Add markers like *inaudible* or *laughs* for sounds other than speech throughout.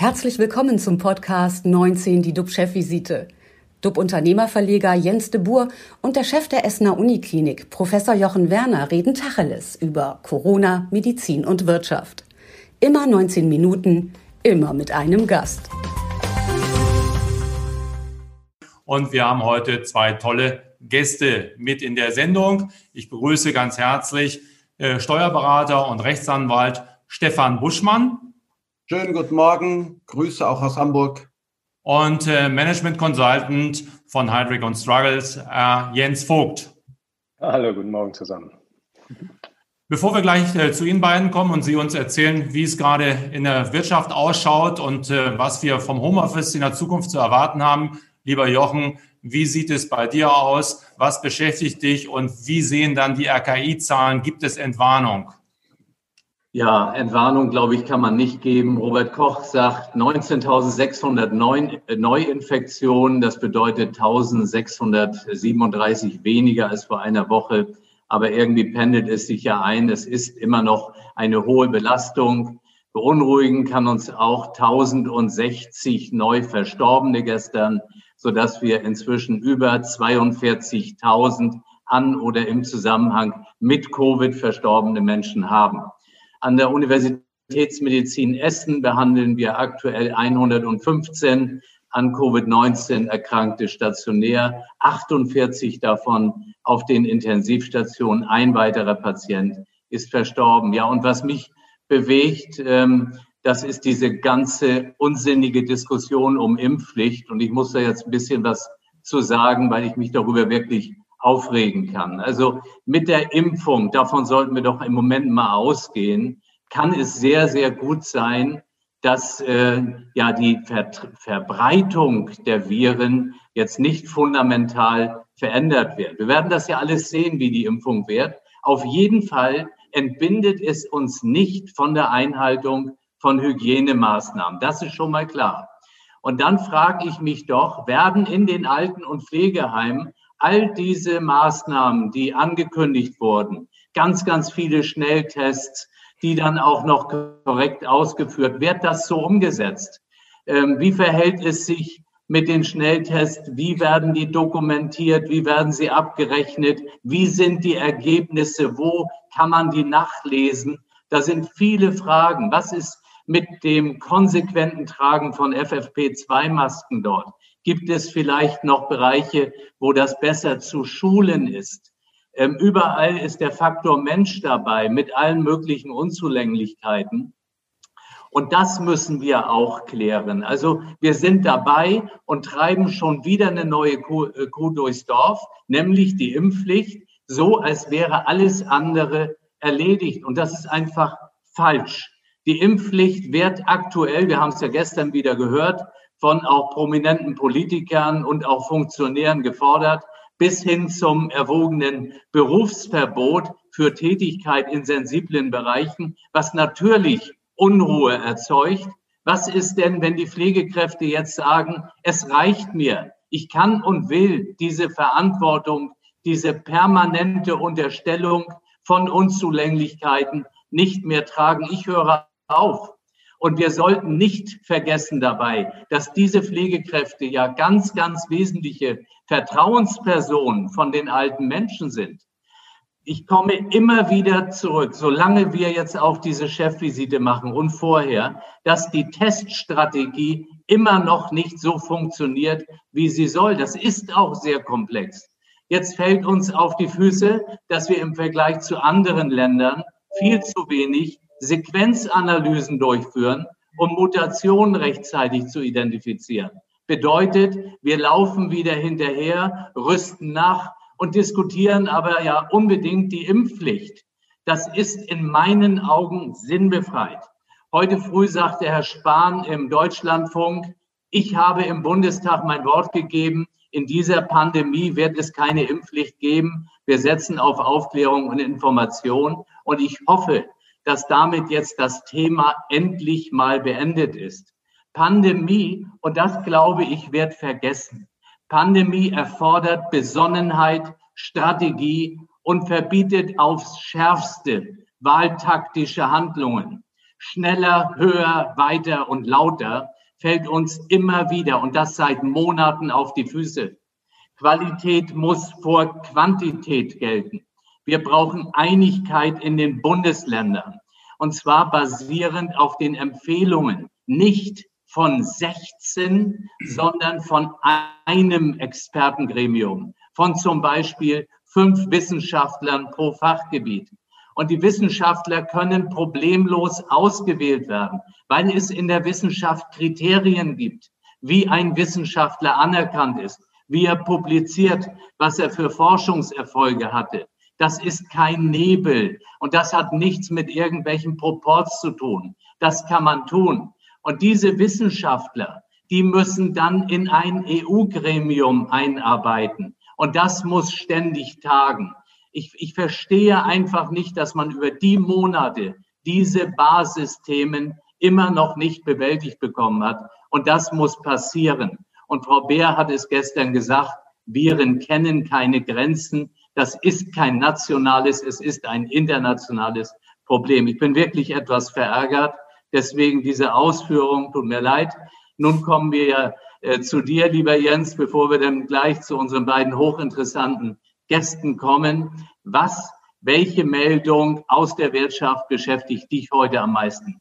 Herzlich willkommen zum Podcast 19, die DUB-Chefvisite. DUB-Unternehmerverleger Jens de Boer und der Chef der Essener Uniklinik, Professor Jochen Werner, reden Tacheles über Corona, Medizin und Wirtschaft. Immer 19 Minuten, immer mit einem Gast. Und wir haben heute zwei tolle Gäste mit in der Sendung. Ich begrüße ganz herzlich äh, Steuerberater und Rechtsanwalt Stefan Buschmann. Schönen guten Morgen, Grüße auch aus Hamburg. Und äh, Management Consultant von Heidrich und Struggles, äh, Jens Vogt. Hallo, guten Morgen zusammen. Bevor wir gleich äh, zu Ihnen beiden kommen und Sie uns erzählen, wie es gerade in der Wirtschaft ausschaut und äh, was wir vom Homeoffice in der Zukunft zu erwarten haben, lieber Jochen, wie sieht es bei dir aus? Was beschäftigt dich und wie sehen dann die RKI-Zahlen? Gibt es Entwarnung? Ja, Entwarnung, glaube ich, kann man nicht geben. Robert Koch sagt 19.600 äh, Neuinfektionen. Das bedeutet 1.637 weniger als vor einer Woche. Aber irgendwie pendelt es sich ja ein. Es ist immer noch eine hohe Belastung. Beunruhigen kann uns auch 1060 neu Verstorbene gestern, sodass wir inzwischen über 42.000 an oder im Zusammenhang mit Covid verstorbene Menschen haben. An der Universitätsmedizin Essen behandeln wir aktuell 115 an Covid-19 Erkrankte stationär, 48 davon auf den Intensivstationen. Ein weiterer Patient ist verstorben. Ja, und was mich bewegt, ähm, das ist diese ganze unsinnige Diskussion um Impfpflicht. Und ich muss da jetzt ein bisschen was zu sagen, weil ich mich darüber wirklich aufregen kann. Also mit der Impfung, davon sollten wir doch im Moment mal ausgehen, kann es sehr, sehr gut sein, dass äh, ja die Ver Verbreitung der Viren jetzt nicht fundamental verändert wird. Wir werden das ja alles sehen, wie die Impfung wird. Auf jeden Fall entbindet es uns nicht von der Einhaltung von Hygienemaßnahmen. Das ist schon mal klar. Und dann frage ich mich doch, werden in den Alten- und Pflegeheimen all diese Maßnahmen, die angekündigt wurden, ganz, ganz viele Schnelltests, die dann auch noch korrekt ausgeführt, wird das so umgesetzt? Ähm, wie verhält es sich mit den Schnelltests? Wie werden die dokumentiert? Wie werden sie abgerechnet? Wie sind die Ergebnisse? Wo kann man die nachlesen? Da sind viele Fragen. Was ist mit dem konsequenten Tragen von FFP2-Masken dort? Gibt es vielleicht noch Bereiche, wo das besser zu schulen ist? Ähm, überall ist der Faktor Mensch dabei mit allen möglichen Unzulänglichkeiten. Und das müssen wir auch klären. Also wir sind dabei und treiben schon wieder eine neue Kuh, äh, Kuh durchs Dorf, nämlich die Impfpflicht, so als wäre alles andere erledigt. Und das ist einfach falsch. Die Impfpflicht wird aktuell, wir haben es ja gestern wieder gehört, von auch prominenten Politikern und auch Funktionären gefordert, bis hin zum erwogenen Berufsverbot für Tätigkeit in sensiblen Bereichen, was natürlich Unruhe erzeugt. Was ist denn, wenn die Pflegekräfte jetzt sagen, es reicht mir, ich kann und will diese Verantwortung, diese permanente Unterstellung von Unzulänglichkeiten nicht mehr tragen. Ich höre auf. Und wir sollten nicht vergessen dabei, dass diese Pflegekräfte ja ganz, ganz wesentliche Vertrauenspersonen von den alten Menschen sind. Ich komme immer wieder zurück, solange wir jetzt auch diese Chefvisite machen und vorher, dass die Teststrategie immer noch nicht so funktioniert, wie sie soll. Das ist auch sehr komplex. Jetzt fällt uns auf die Füße, dass wir im Vergleich zu anderen Ländern viel zu wenig Sequenzanalysen durchführen, um Mutationen rechtzeitig zu identifizieren. Bedeutet, wir laufen wieder hinterher, rüsten nach und diskutieren aber ja unbedingt die Impfpflicht. Das ist in meinen Augen sinnbefreit. Heute früh sagte Herr Spahn im Deutschlandfunk, ich habe im Bundestag mein Wort gegeben, in dieser Pandemie wird es keine Impfpflicht geben. Wir setzen auf Aufklärung und Information. Und ich hoffe, dass damit jetzt das Thema endlich mal beendet ist. Pandemie, und das glaube ich, wird vergessen. Pandemie erfordert Besonnenheit, Strategie und verbietet aufs schärfste wahltaktische Handlungen. schneller, höher, weiter und lauter fällt uns immer wieder und das seit Monaten auf die Füße. Qualität muss vor Quantität gelten. Wir brauchen Einigkeit in den Bundesländern und zwar basierend auf den Empfehlungen, nicht von 16, sondern von einem Expertengremium, von zum Beispiel fünf Wissenschaftlern pro Fachgebiet. Und die Wissenschaftler können problemlos ausgewählt werden, weil es in der Wissenschaft Kriterien gibt, wie ein Wissenschaftler anerkannt ist, wie er publiziert, was er für Forschungserfolge hatte. Das ist kein Nebel und das hat nichts mit irgendwelchen Proports zu tun. Das kann man tun. Und diese Wissenschaftler, die müssen dann in ein EU-Gremium einarbeiten. Und das muss ständig tagen ich, ich verstehe einfach nicht, dass man über die Monate diese Basisthemen immer noch nicht bewältigt bekommen hat. Und das muss passieren. Und Frau Beer hat es gestern gesagt, Viren kennen keine Grenzen. Das ist kein nationales, es ist ein internationales Problem. Ich bin wirklich etwas verärgert. Deswegen diese Ausführung, tut mir leid. Nun kommen wir ja äh, zu dir, lieber Jens, bevor wir dann gleich zu unseren beiden hochinteressanten Gästen kommen. Was, welche Meldung aus der Wirtschaft beschäftigt dich heute am meisten?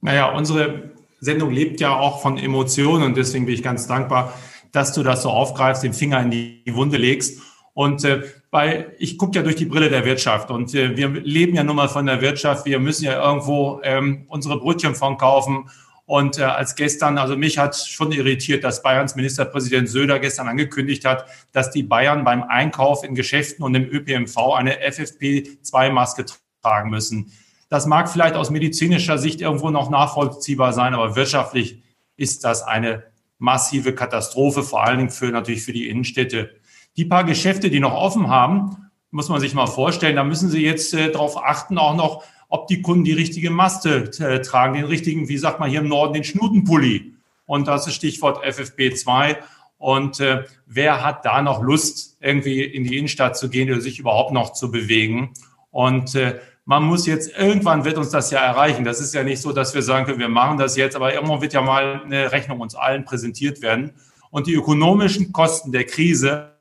Naja, unsere Sendung lebt ja auch von Emotionen und deswegen bin ich ganz dankbar, dass du das so aufgreifst, den Finger in die Wunde legst. Und äh, weil ich gucke ja durch die Brille der Wirtschaft und äh, wir leben ja nun mal von der Wirtschaft. Wir müssen ja irgendwo ähm, unsere Brötchen von kaufen und äh, als gestern, also mich hat schon irritiert, dass Bayerns Ministerpräsident Söder gestern angekündigt hat, dass die Bayern beim Einkauf in Geschäften und im ÖPMV eine FFP2-Maske tragen müssen. Das mag vielleicht aus medizinischer Sicht irgendwo noch nachvollziehbar sein, aber wirtschaftlich ist das eine massive Katastrophe, vor allen Dingen für natürlich für die Innenstädte. Die paar Geschäfte, die noch offen haben, muss man sich mal vorstellen, da müssen Sie jetzt äh, darauf achten, auch noch ob die Kunden die richtige Maste äh, tragen, den richtigen, wie sagt man hier im Norden, den Schnutenpulli. Und das ist Stichwort FFP2. Und äh, wer hat da noch Lust, irgendwie in die Innenstadt zu gehen oder sich überhaupt noch zu bewegen? Und äh, man muss jetzt, irgendwann wird uns das ja erreichen. Das ist ja nicht so, dass wir sagen können, wir machen das jetzt, aber irgendwann wird ja mal eine Rechnung uns allen präsentiert werden. Und die ökonomischen Kosten der Krise,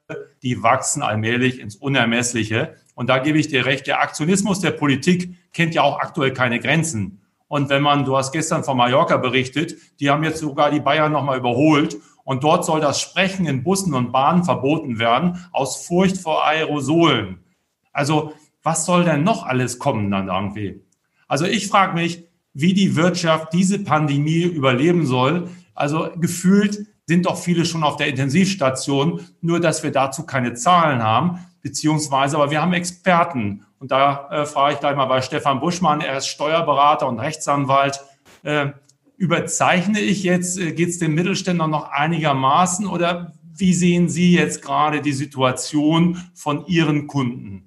die wachsen allmählich ins Unermessliche. Und da gebe ich dir recht, der Aktionismus der Politik kennt ja auch aktuell keine Grenzen. Und wenn man, du hast gestern von Mallorca berichtet, die haben jetzt sogar die Bayern nochmal überholt. Und dort soll das Sprechen in Bussen und Bahnen verboten werden, aus Furcht vor Aerosolen. Also, was soll denn noch alles kommen dann irgendwie? Also, ich frage mich, wie die Wirtschaft diese Pandemie überleben soll. Also, gefühlt sind doch viele schon auf der Intensivstation, nur dass wir dazu keine Zahlen haben beziehungsweise, aber wir haben Experten. Und da äh, frage ich gleich mal bei Stefan Buschmann, er ist Steuerberater und Rechtsanwalt. Äh, überzeichne ich jetzt, äh, geht es den Mittelständlern noch einigermaßen oder wie sehen Sie jetzt gerade die Situation von Ihren Kunden?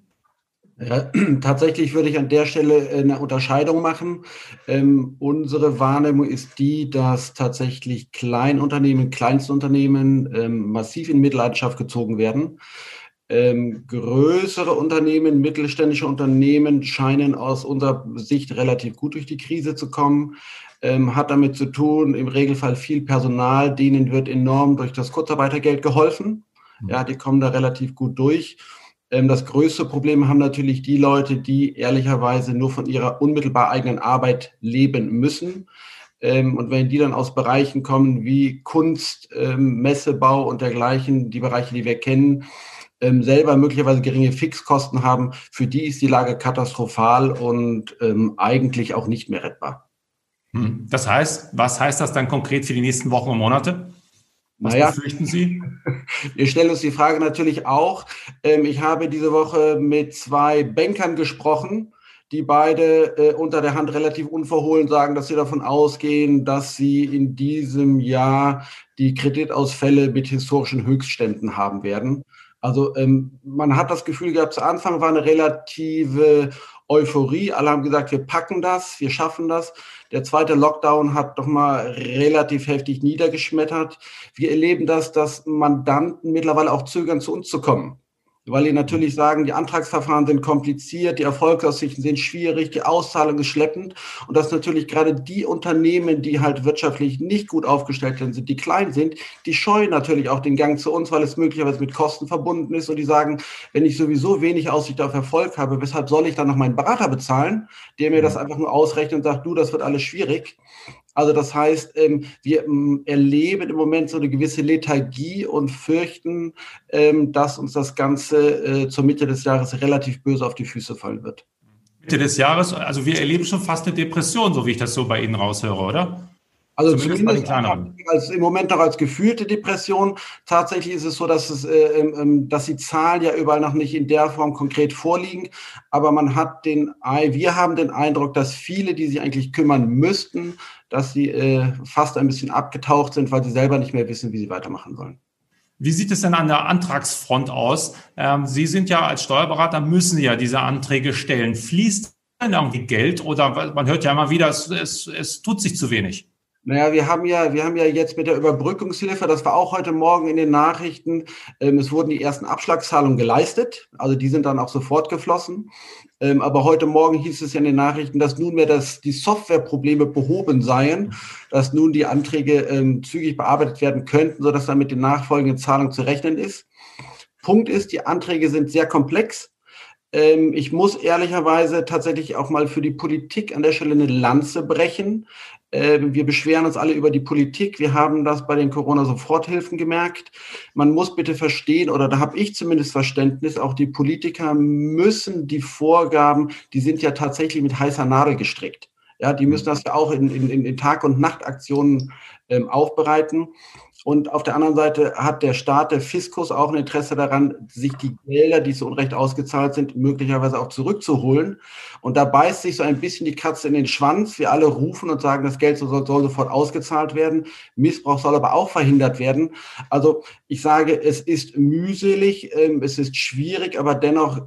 Ja, *clears throat* tatsächlich würde ich an der Stelle äh, eine Unterscheidung machen. Ähm, unsere Wahrnehmung ist die, dass tatsächlich Kleinunternehmen, Kleinstunternehmen ähm, massiv in Mitleidenschaft gezogen werden. Ähm, größere Unternehmen, mittelständische Unternehmen scheinen aus unserer Sicht relativ gut durch die Krise zu kommen. Ähm, hat damit zu tun, im Regelfall viel Personal, denen wird enorm durch das Kurzarbeitergeld geholfen. Ja, die kommen da relativ gut durch. Ähm, das größte Problem haben natürlich die Leute, die ehrlicherweise nur von ihrer unmittelbar eigenen Arbeit leben müssen. Ähm, und wenn die dann aus Bereichen kommen wie Kunst, ähm, Messebau und dergleichen, die Bereiche, die wir kennen, selber möglicherweise geringe Fixkosten haben, für die ist die Lage katastrophal und eigentlich auch nicht mehr rettbar. Hm. Das heißt, was heißt das dann konkret für die nächsten Wochen und Monate? Was naja, befürchten Sie? *laughs* Wir stellen uns die Frage natürlich auch. Ähm, ich habe diese Woche mit zwei Bankern gesprochen, die beide äh, unter der Hand relativ unverhohlen sagen, dass sie davon ausgehen, dass sie in diesem Jahr die Kreditausfälle mit historischen Höchstständen haben werden. Also ähm, man hat das Gefühl gehabt, zu Anfang war eine relative Euphorie. Alle haben gesagt, wir packen das, wir schaffen das. Der zweite Lockdown hat doch mal relativ heftig niedergeschmettert. Wir erleben das, dass Mandanten mittlerweile auch zögern, zu uns zu kommen. Weil die natürlich sagen, die Antragsverfahren sind kompliziert, die Erfolgsaussichten sind schwierig, die Auszahlung ist schleppend. Und dass natürlich gerade die Unternehmen, die halt wirtschaftlich nicht gut aufgestellt sind, die klein sind, die scheuen natürlich auch den Gang zu uns, weil es möglicherweise mit Kosten verbunden ist. Und die sagen, wenn ich sowieso wenig Aussicht auf Erfolg habe, weshalb soll ich dann noch meinen Berater bezahlen, der mir das einfach nur ausrechnet und sagt, du, das wird alles schwierig. Also das heißt, ähm, wir ähm, erleben im Moment so eine gewisse Lethargie und fürchten, ähm, dass uns das Ganze äh, zur Mitte des Jahres relativ böse auf die Füße fallen wird. Mitte des Jahres, also wir erleben schon fast eine Depression, so wie ich das so bei Ihnen raushöre, oder? Also zumindest, zumindest als, im Moment noch als gefühlte Depression. Tatsächlich ist es so, dass, es, äh, äh, dass die Zahlen ja überall noch nicht in der Form konkret vorliegen. Aber man hat den, wir haben den Eindruck, dass viele, die sich eigentlich kümmern müssten, dass sie äh, fast ein bisschen abgetaucht sind, weil sie selber nicht mehr wissen, wie sie weitermachen sollen. Wie sieht es denn an der Antragsfront aus? Ähm, sie sind ja als Steuerberater, müssen ja diese Anträge stellen. Fließt denn irgendwie Geld oder man hört ja immer wieder, es, es, es tut sich zu wenig? Naja, wir haben ja, wir haben ja jetzt mit der Überbrückungshilfe, das war auch heute Morgen in den Nachrichten, ähm, es wurden die ersten Abschlagszahlungen geleistet, also die sind dann auch sofort geflossen. Ähm, aber heute Morgen hieß es ja in den Nachrichten, dass nunmehr das, die Softwareprobleme behoben seien, dass nun die Anträge ähm, zügig bearbeitet werden könnten, sodass dann mit den nachfolgenden Zahlungen zu rechnen ist. Punkt ist, die Anträge sind sehr komplex. Ähm, ich muss ehrlicherweise tatsächlich auch mal für die Politik an der Stelle eine Lanze brechen. Ähm, wir beschweren uns alle über die Politik. Wir haben das bei den Corona-Soforthilfen gemerkt. Man muss bitte verstehen, oder da habe ich zumindest Verständnis, auch die Politiker müssen die Vorgaben, die sind ja tatsächlich mit heißer Nadel gestrickt. Ja, die müssen das ja auch in, in, in Tag- und Nachtaktionen ähm, aufbereiten. Und auf der anderen Seite hat der Staat, der Fiskus auch ein Interesse daran, sich die Gelder, die zu Unrecht ausgezahlt sind, möglicherweise auch zurückzuholen. Und da beißt sich so ein bisschen die Katze in den Schwanz. Wir alle rufen und sagen, das Geld soll, soll sofort ausgezahlt werden. Missbrauch soll aber auch verhindert werden. Also ich sage, es ist mühselig, ähm, es ist schwierig, aber dennoch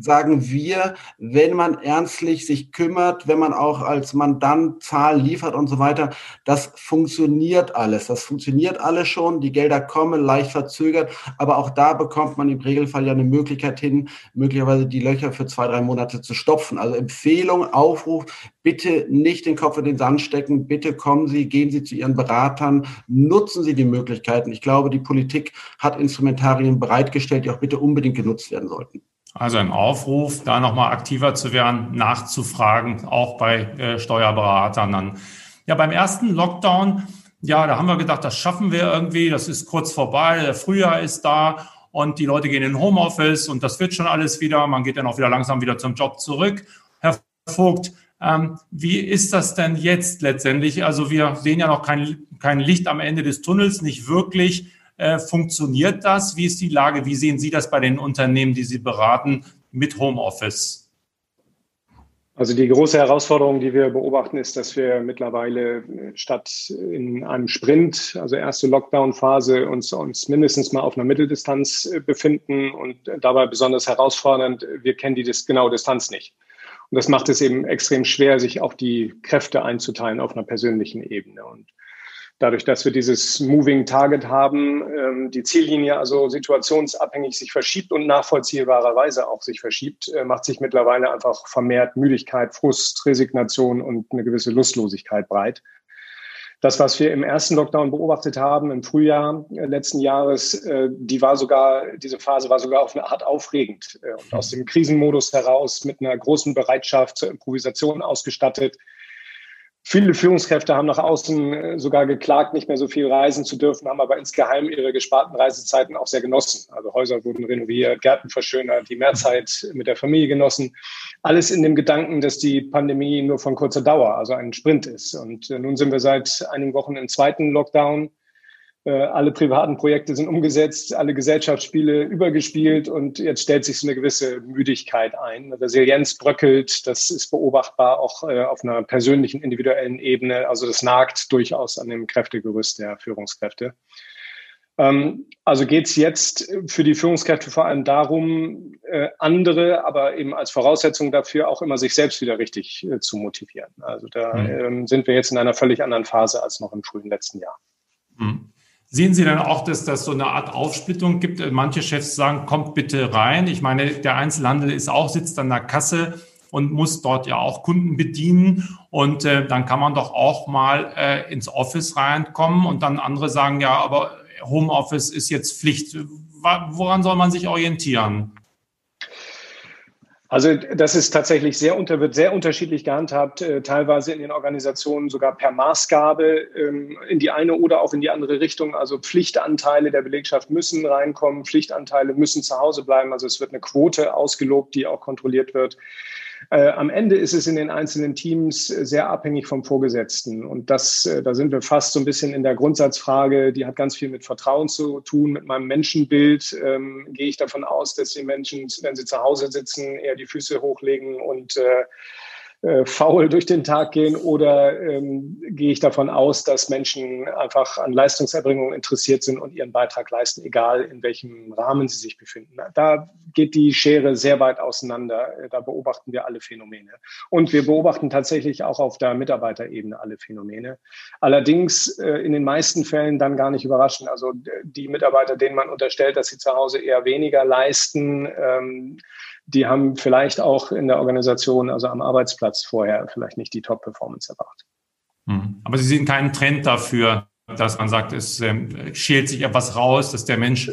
sagen wir, wenn man ernstlich sich kümmert, wenn man auch als Mandant Zahlen liefert und so weiter, das funktioniert alles. Das funktioniert alles schon. Die Gelder kommen leicht verzögert, aber auch da bekommt man im Regelfall ja eine Möglichkeit hin, möglicherweise die Löcher für zwei, drei Monate zu stopfen. Also Empfehlung, Aufruf, bitte nicht den Kopf in den Sand stecken, bitte kommen Sie, gehen Sie zu Ihren Beratern, nutzen Sie die Möglichkeiten. Ich glaube, die Politik hat Instrumentarien bereitgestellt, die auch bitte unbedingt genutzt werden sollten. Also ein Aufruf, da nochmal aktiver zu werden, nachzufragen, auch bei äh, Steuerberatern dann. Ja, beim ersten Lockdown, ja, da haben wir gedacht, das schaffen wir irgendwie, das ist kurz vorbei, der Frühjahr ist da und die Leute gehen in Homeoffice und das wird schon alles wieder. Man geht dann auch wieder langsam wieder zum Job zurück. Herr Vogt, ähm, wie ist das denn jetzt letztendlich? Also wir sehen ja noch kein, kein Licht am Ende des Tunnels, nicht wirklich. Äh, funktioniert das? Wie ist die Lage? Wie sehen Sie das bei den Unternehmen, die Sie beraten mit Homeoffice? Also die große Herausforderung, die wir beobachten, ist, dass wir mittlerweile äh, statt in einem Sprint, also erste Lockdown-Phase, uns, uns mindestens mal auf einer Mitteldistanz äh, befinden und dabei besonders herausfordernd, wir kennen die genaue Distanz nicht. Und das macht es eben extrem schwer, sich auch die Kräfte einzuteilen auf einer persönlichen Ebene. Und dadurch, dass wir dieses Moving Target haben, ähm, die Ziellinie also situationsabhängig sich verschiebt und nachvollziehbarerweise auch sich verschiebt, äh, macht sich mittlerweile einfach vermehrt Müdigkeit, Frust, Resignation und eine gewisse Lustlosigkeit breit. Das, was wir im ersten Lockdown beobachtet haben, im Frühjahr äh, letzten Jahres, äh, die war sogar, diese Phase war sogar auf eine Art aufregend. Äh, und aus dem Krisenmodus heraus mit einer großen Bereitschaft zur Improvisation ausgestattet, Viele Führungskräfte haben nach außen äh, sogar geklagt, nicht mehr so viel reisen zu dürfen, haben aber insgeheim ihre gesparten Reisezeiten auch sehr genossen. Also Häuser wurden renoviert, Gärten verschönert, die Mehrzeit mit der Familie genossen. Alles in dem Gedanken, dass die Pandemie nur von kurzer Dauer, also ein Sprint ist. Und äh, nun sind wir seit einigen Wochen im zweiten Lockdown. Äh, alle privaten Projekte sind umgesetzt, alle Gesellschaftsspiele übergespielt und jetzt stellt sich so eine gewisse Müdigkeit ein. Resilienz bröckelt, das ist beobachtbar auch äh, auf einer persönlichen, individuellen Ebene. Also das nagt durchaus an dem Kräftegerüst der Führungskräfte. Ähm, also geht es jetzt für die Führungskräfte vor allem darum, äh, andere, aber eben als Voraussetzung dafür auch immer sich selbst wieder richtig zu motivieren. Also da mhm. Ähm, sind wir jetzt in einer völlig anderen Phase als noch im frühen letzten Jahr. Mhm. Sehen Sie dann auch, dass das so eine Art Aufsplittung gibt? Manche Chefs sagen, kommt bitte rein. Ich meine, der Einzelhandel ist auch, sitzt an der Kasse und muss dort ja auch Kunden bedienen. Und äh, dann kann man doch auch mal äh, ins Office reinkommen und dann andere sagen, ja, aber Homeoffice ist jetzt Pflicht. Woran soll man sich orientieren? Also das ist tatsächlich sehr unter, wird sehr unterschiedlich gehandhabt, äh, teilweise in den Organisationen sogar per Maßgabe ähm, in die eine oder auch in die andere Richtung. Also Pflichtanteile der Belegschaft müssen reinkommen, Pflichtanteile müssen zu Hause bleiben. Also es wird eine Quote ausgelobt, die auch kontrolliert wird. Äh, am Ende ist es in den einzelnen Teams sehr abhängig vom Vorgesetzten. Und das, äh, da sind wir fast so ein bisschen in der Grundsatzfrage, die hat ganz viel mit Vertrauen zu tun, mit meinem Menschenbild. Ähm, gehe ich davon aus, dass die Menschen, wenn sie zu Hause sitzen, eher die Füße hochlegen und äh, äh, faul durch den Tag gehen oder ähm, gehe ich davon aus, dass Menschen einfach an Leistungserbringung interessiert sind und ihren Beitrag leisten, egal in welchem Rahmen sie sich befinden. Da geht die Schere sehr weit auseinander. Da beobachten wir alle Phänomene. Und wir beobachten tatsächlich auch auf der Mitarbeiterebene alle Phänomene. Allerdings äh, in den meisten Fällen dann gar nicht überraschend. Also die Mitarbeiter, denen man unterstellt, dass sie zu Hause eher weniger leisten, ähm, die haben vielleicht auch in der Organisation, also am Arbeitsplatz vorher vielleicht nicht die Top-Performance erbracht. Hm. Aber Sie sehen keinen Trend dafür, dass man sagt, es äh, schält sich etwas raus, dass der Mensch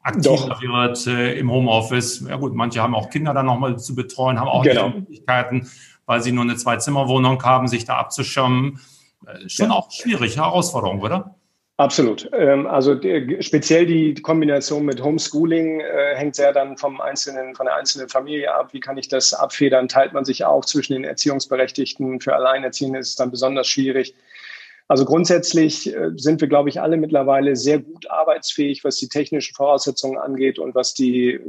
aktiver Doch. wird äh, im Homeoffice. Ja gut, manche haben auch Kinder dann nochmal zu betreuen, haben auch genau. Möglichkeiten, weil sie nur eine Zwei-Zimmer-Wohnung haben, sich da abzuschirmen. Äh, schon ja. auch schwierig, Herausforderung, oder? Absolut. Ähm, also die, speziell die Kombination mit Homeschooling äh, hängt sehr dann vom einzelnen, von der einzelnen Familie ab. Wie kann ich das abfedern? Teilt man sich auch zwischen den Erziehungsberechtigten? Für Alleinerziehende ist es dann besonders schwierig. Also grundsätzlich äh, sind wir, glaube ich, alle mittlerweile sehr gut arbeitsfähig, was die technischen Voraussetzungen angeht und was die, äh,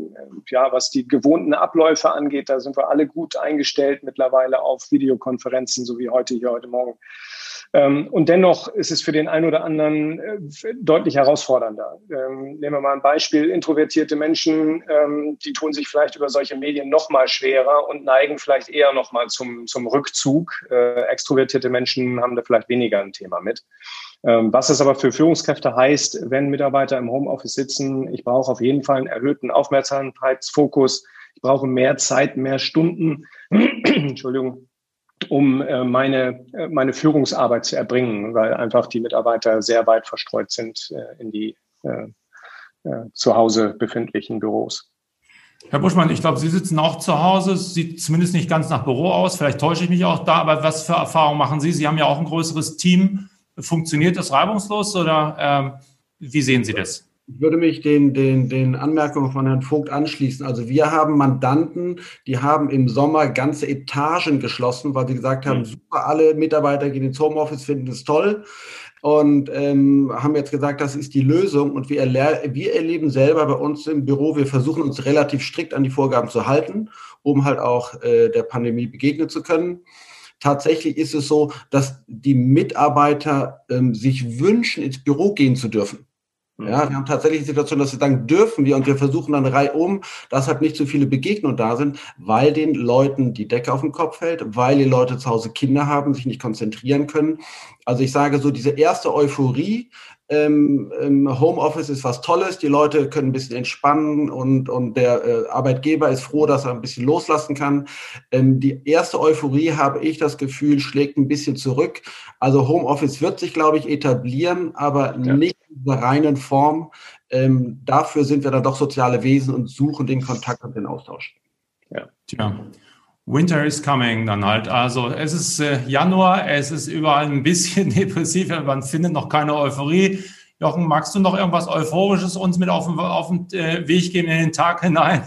ja, was die gewohnten Abläufe angeht. Da sind wir alle gut eingestellt mittlerweile auf Videokonferenzen, so wie heute hier heute Morgen. Ähm, und dennoch ist es für den einen oder anderen äh, deutlich herausfordernder. Ähm, nehmen wir mal ein Beispiel. Introvertierte Menschen, ähm, die tun sich vielleicht über solche Medien noch mal schwerer und neigen vielleicht eher noch mal zum, zum Rückzug. Extrovertierte Menschen haben da vielleicht weniger ein Thema mit. Was es aber für Führungskräfte heißt, wenn Mitarbeiter im Homeoffice sitzen, ich brauche auf jeden Fall einen erhöhten Aufmerksamkeitsfokus. Ich brauche mehr Zeit, mehr Stunden. *clears throat* Entschuldigung um äh, meine, äh, meine Führungsarbeit zu erbringen, weil einfach die Mitarbeiter sehr weit verstreut sind äh, in die äh, zu Hause befindlichen Büros. Herr Buschmann, ich glaube, Sie sitzen auch zu Hause, sieht zumindest nicht ganz nach Büro aus, vielleicht täusche ich mich auch da, aber was für Erfahrungen machen Sie? Sie haben ja auch ein größeres Team. Funktioniert das reibungslos oder ähm, wie sehen Sie das? Ich würde mich den, den, den Anmerkungen von Herrn Vogt anschließen. Also wir haben Mandanten, die haben im Sommer ganze Etagen geschlossen, weil sie gesagt haben, mhm. super, alle Mitarbeiter gehen ins Homeoffice, finden es toll und ähm, haben jetzt gesagt, das ist die Lösung. Und wir, wir erleben selber bei uns im Büro, wir versuchen uns relativ strikt an die Vorgaben zu halten, um halt auch äh, der Pandemie begegnen zu können. Tatsächlich ist es so, dass die Mitarbeiter ähm, sich wünschen, ins Büro gehen zu dürfen. Ja, wir haben tatsächlich die Situation, dass wir sagen, dürfen wir und wir versuchen dann reihum, dass halt nicht so viele Begegnungen da sind, weil den Leuten die Decke auf den Kopf fällt, weil die Leute zu Hause Kinder haben, sich nicht konzentrieren können. Also ich sage so, diese erste Euphorie, ähm, Homeoffice ist was Tolles, die Leute können ein bisschen entspannen und, und der äh, Arbeitgeber ist froh, dass er ein bisschen loslassen kann. Ähm, die erste Euphorie, habe ich das Gefühl, schlägt ein bisschen zurück. Also Homeoffice wird sich, glaube ich, etablieren, aber ja. nicht in der reinen Form. Ähm, dafür sind wir dann doch soziale Wesen und suchen den Kontakt und den Austausch. Ja. Tja. Winter is coming dann halt. Also es ist äh, Januar, es ist überall ein bisschen *laughs* depressiv, man findet noch keine Euphorie. Jochen, magst du noch irgendwas Euphorisches uns mit auf den, auf den äh, Weg geben in den Tag hinein?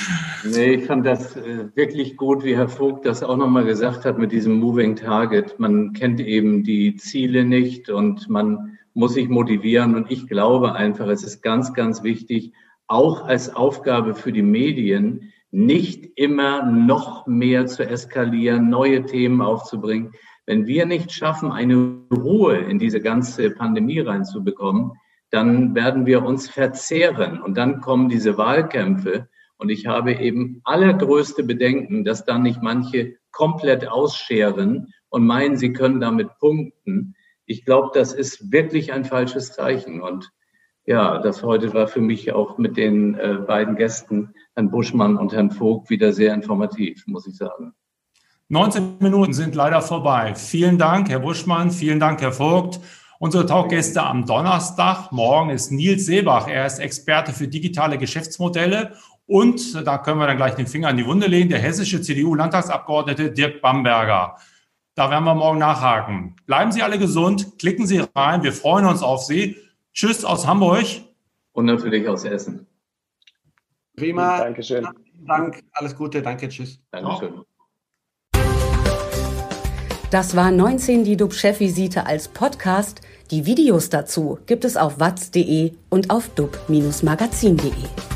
*laughs* nee, ich fand das äh, wirklich gut, wie Herr Vogt das auch nochmal gesagt hat mit diesem Moving Target. Man kennt eben die Ziele nicht und man muss sich motivieren. Und ich glaube einfach, es ist ganz, ganz wichtig, auch als Aufgabe für die Medien, nicht immer noch mehr zu eskalieren, neue Themen aufzubringen. Wenn wir nicht schaffen, eine Ruhe in diese ganze Pandemie reinzubekommen, dann werden wir uns verzehren und dann kommen diese Wahlkämpfe. Und ich habe eben allergrößte Bedenken, dass dann nicht manche komplett ausscheren und meinen, sie können damit punkten. Ich glaube, das ist wirklich ein falsches Zeichen. Und ja, das heute war für mich auch mit den äh, beiden Gästen, Herrn Buschmann und Herrn Vogt, wieder sehr informativ, muss ich sagen. 19 Minuten sind leider vorbei. Vielen Dank, Herr Buschmann. Vielen Dank, Herr Vogt. Unsere Talkgäste am Donnerstag. Morgen ist Nils Seebach. Er ist Experte für digitale Geschäftsmodelle. Und da können wir dann gleich den Finger in die Wunde legen. Der hessische CDU-Landtagsabgeordnete Dirk Bamberger. Da werden wir morgen nachhaken. Bleiben Sie alle gesund. Klicken Sie rein. Wir freuen uns auf Sie. Tschüss aus Hamburg. Und natürlich aus Essen. Prima. Dankeschön. Dank. Alles Gute. Danke. Tschüss. Dankeschön. Das war 19 die DUB-Chefvisite als Podcast. Die Videos dazu gibt es auf watz.de und auf dub-magazin.de.